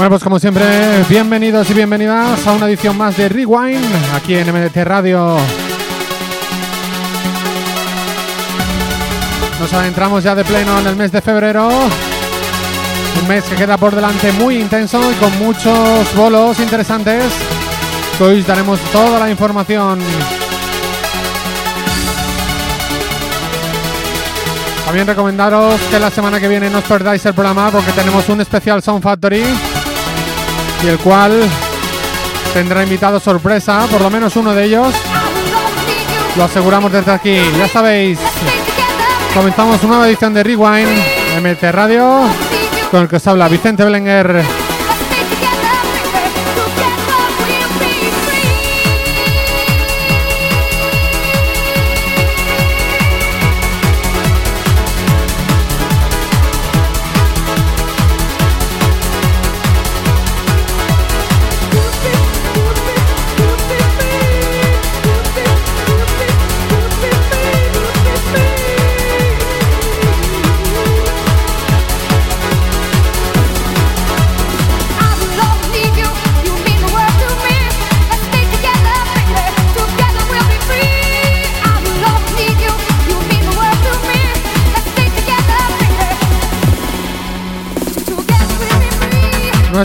Bueno, pues como siempre, bienvenidos y bienvenidas a una edición más de Rewind aquí en MDT Radio. Nos adentramos ya de pleno en el mes de febrero. Un mes que queda por delante muy intenso y con muchos bolos interesantes. Hoy os daremos toda la información. También recomendaros que la semana que viene no os perdáis el programa porque tenemos un especial Sound Factory y el cual tendrá invitado sorpresa, por lo menos uno de ellos. Lo aseguramos desde aquí. Ya sabéis, comenzamos una nueva edición de Rewind MT Radio con el que os habla Vicente Belenguer.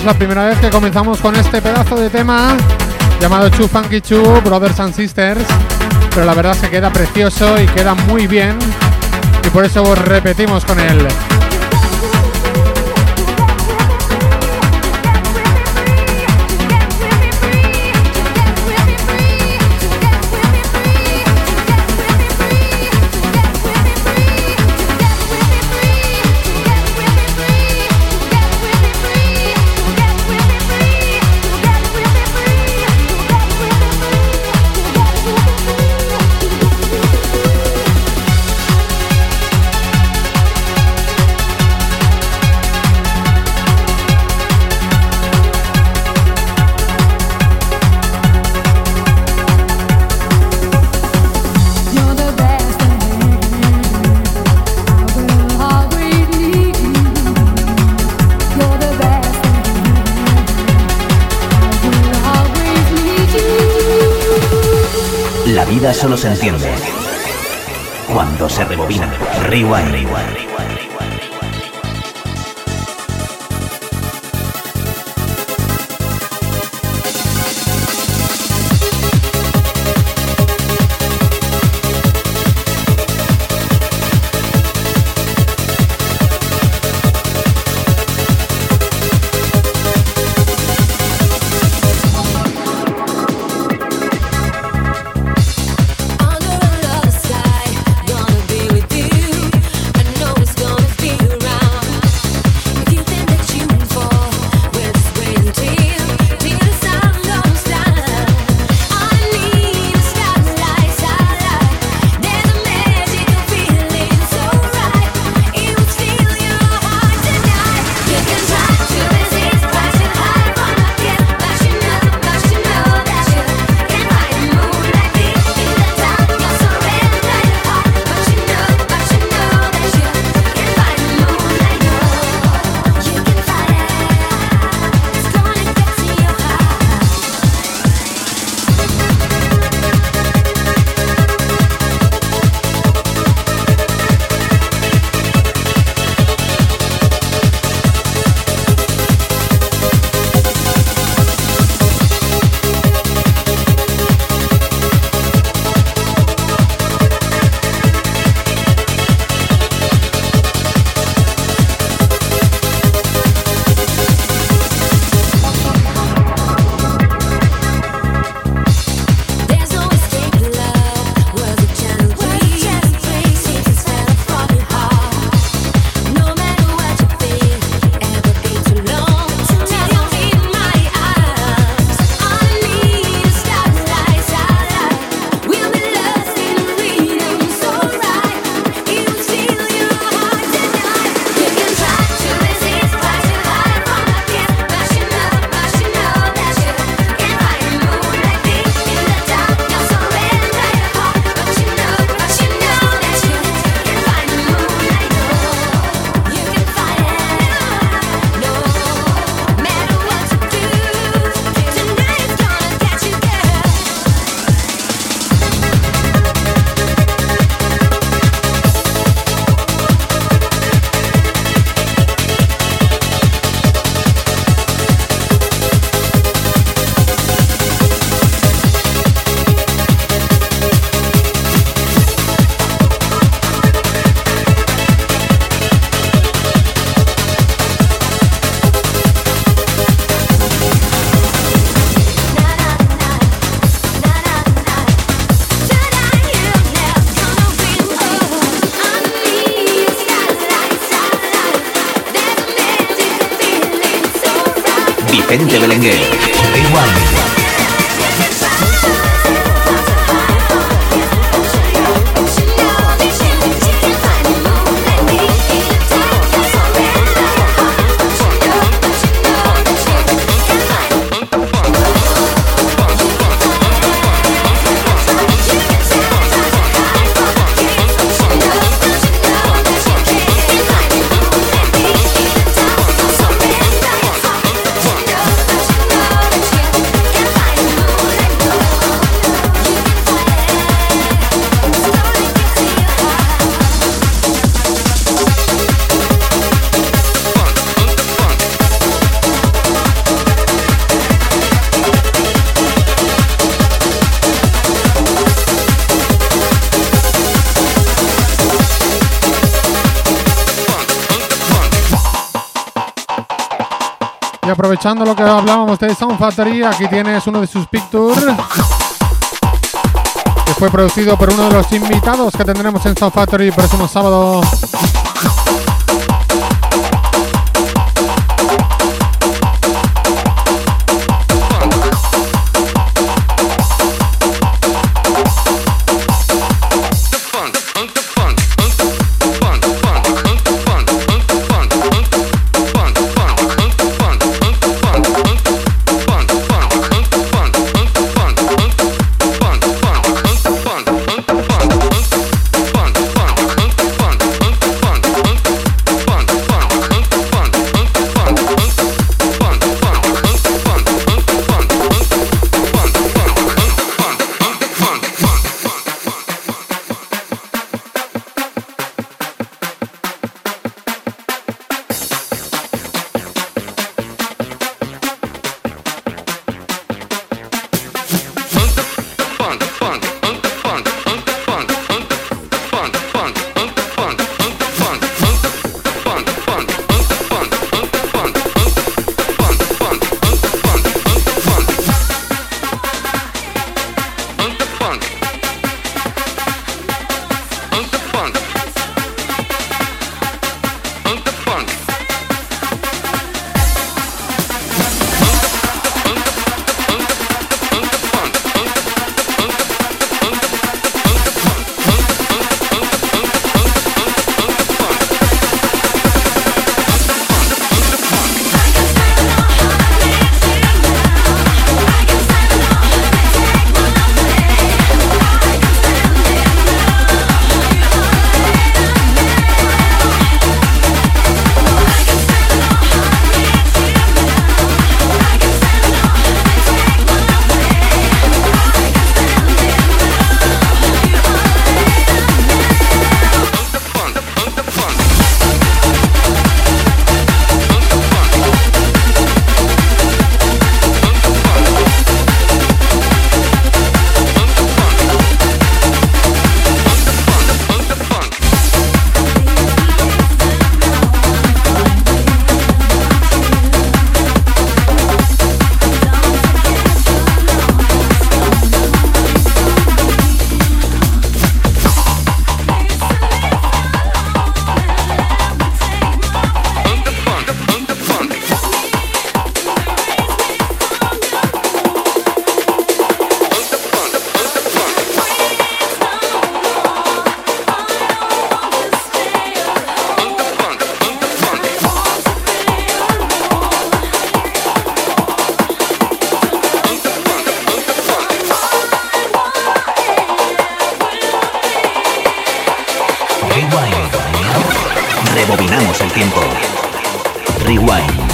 La primera vez que comenzamos con este pedazo de tema llamado Chu Funky Chu, Brothers and Sisters, pero la verdad que queda precioso y queda muy bien y por eso repetimos con él. Solo se entiende cuando se rebobina. Rewind. Belenguer. Rewind. Y aprovechando lo que hablábamos de Sound Factory, aquí tienes uno de sus pictures. Que fue producido por uno de los invitados que tendremos en Sound Factory el próximo sábado. Rewind.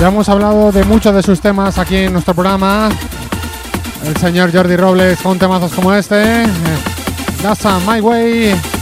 Ya hemos hablado de muchos de sus temas aquí en nuestro programa. El señor Jordi Robles con temazos como este. That's a My Way.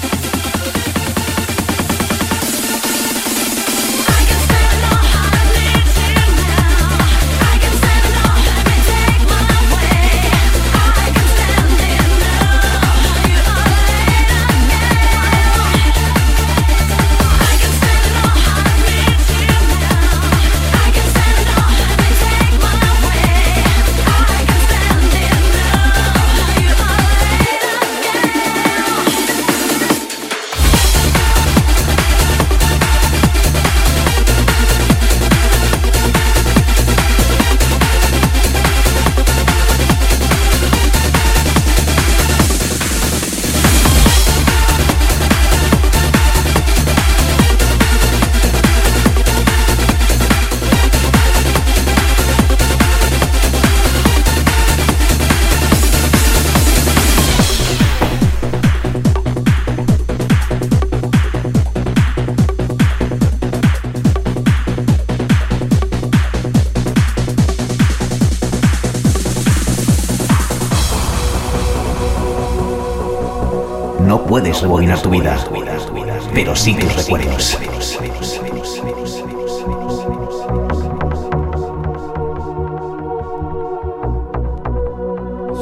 Tu vida, pero sí tus recuerdos.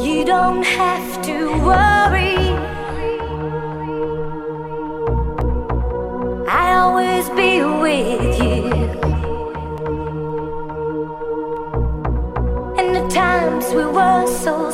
You don't have to worry. I'll always be with you. And the times we were so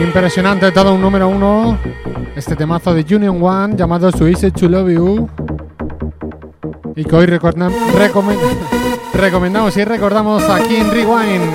Impresionante, todo un número uno. Este temazo de Union One llamado Easy to Love You. Y que hoy recorda- recomen- recomendamos y recordamos aquí en Rewind.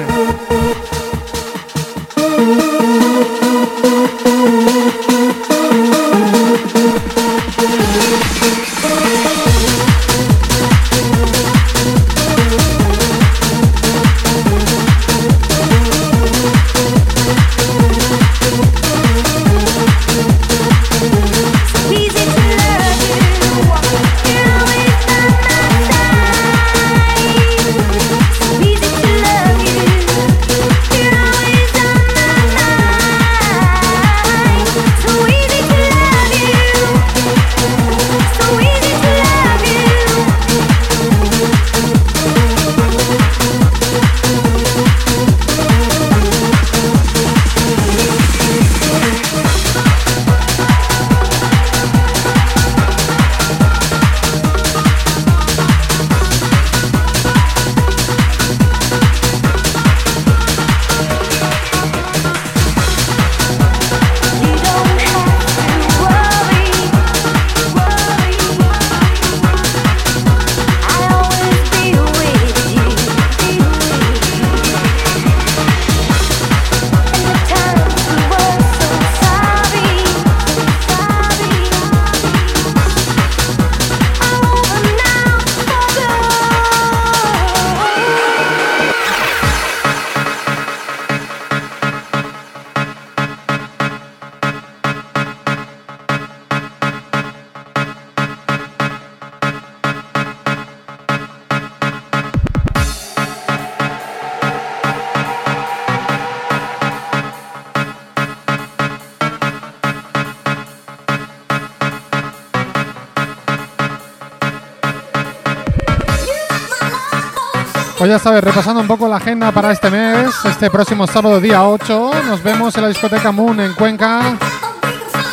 Ya sabes, repasando un poco la agenda para este mes, este próximo sábado día 8, nos vemos en la discoteca Moon en Cuenca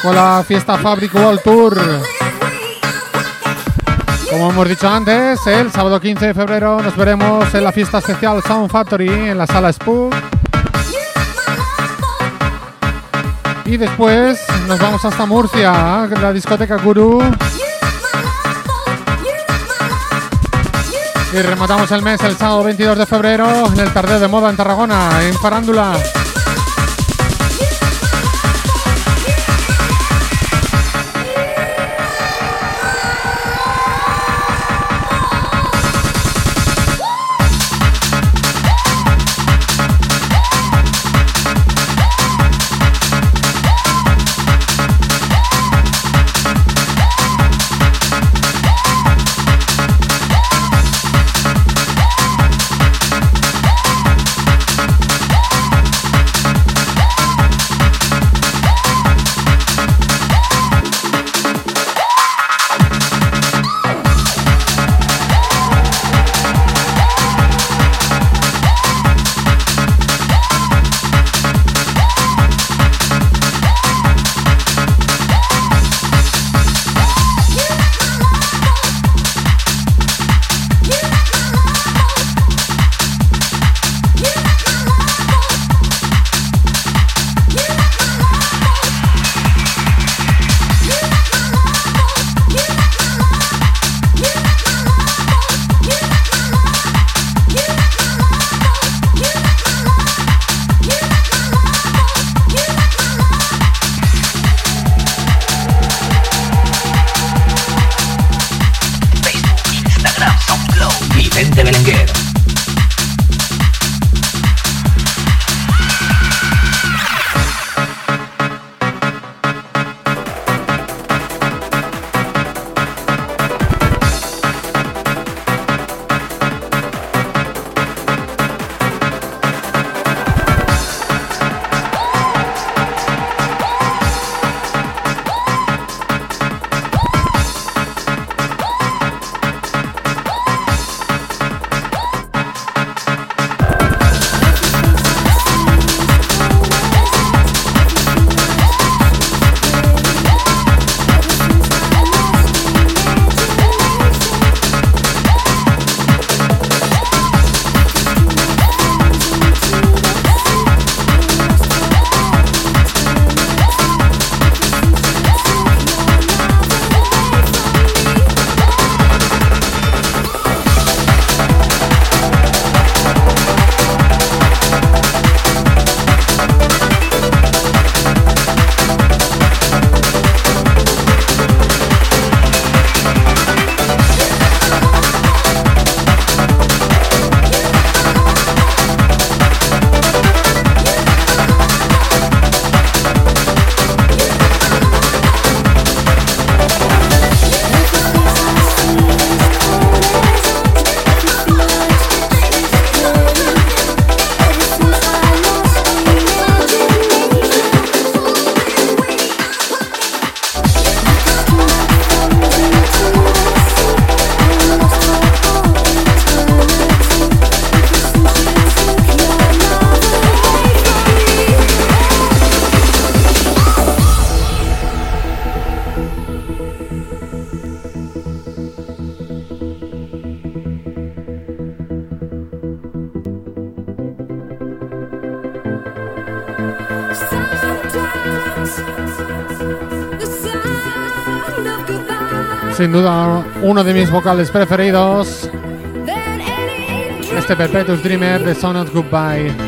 con la fiesta Fabric World Tour. Como hemos dicho antes, el sábado 15 de febrero nos veremos en la fiesta especial Sound Factory en la sala Spook. Y después nos vamos hasta Murcia, la discoteca Guru. Y rematamos el mes el sábado 22 de febrero en el Tardeo de Moda en Tarragona, en Farándula. Sin duda, uno de mis vocales preferidos, este Perpetuous Dreamer de Son Goodbye.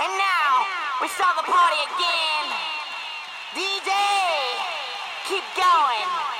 And now we start the party again. DJ, keep going.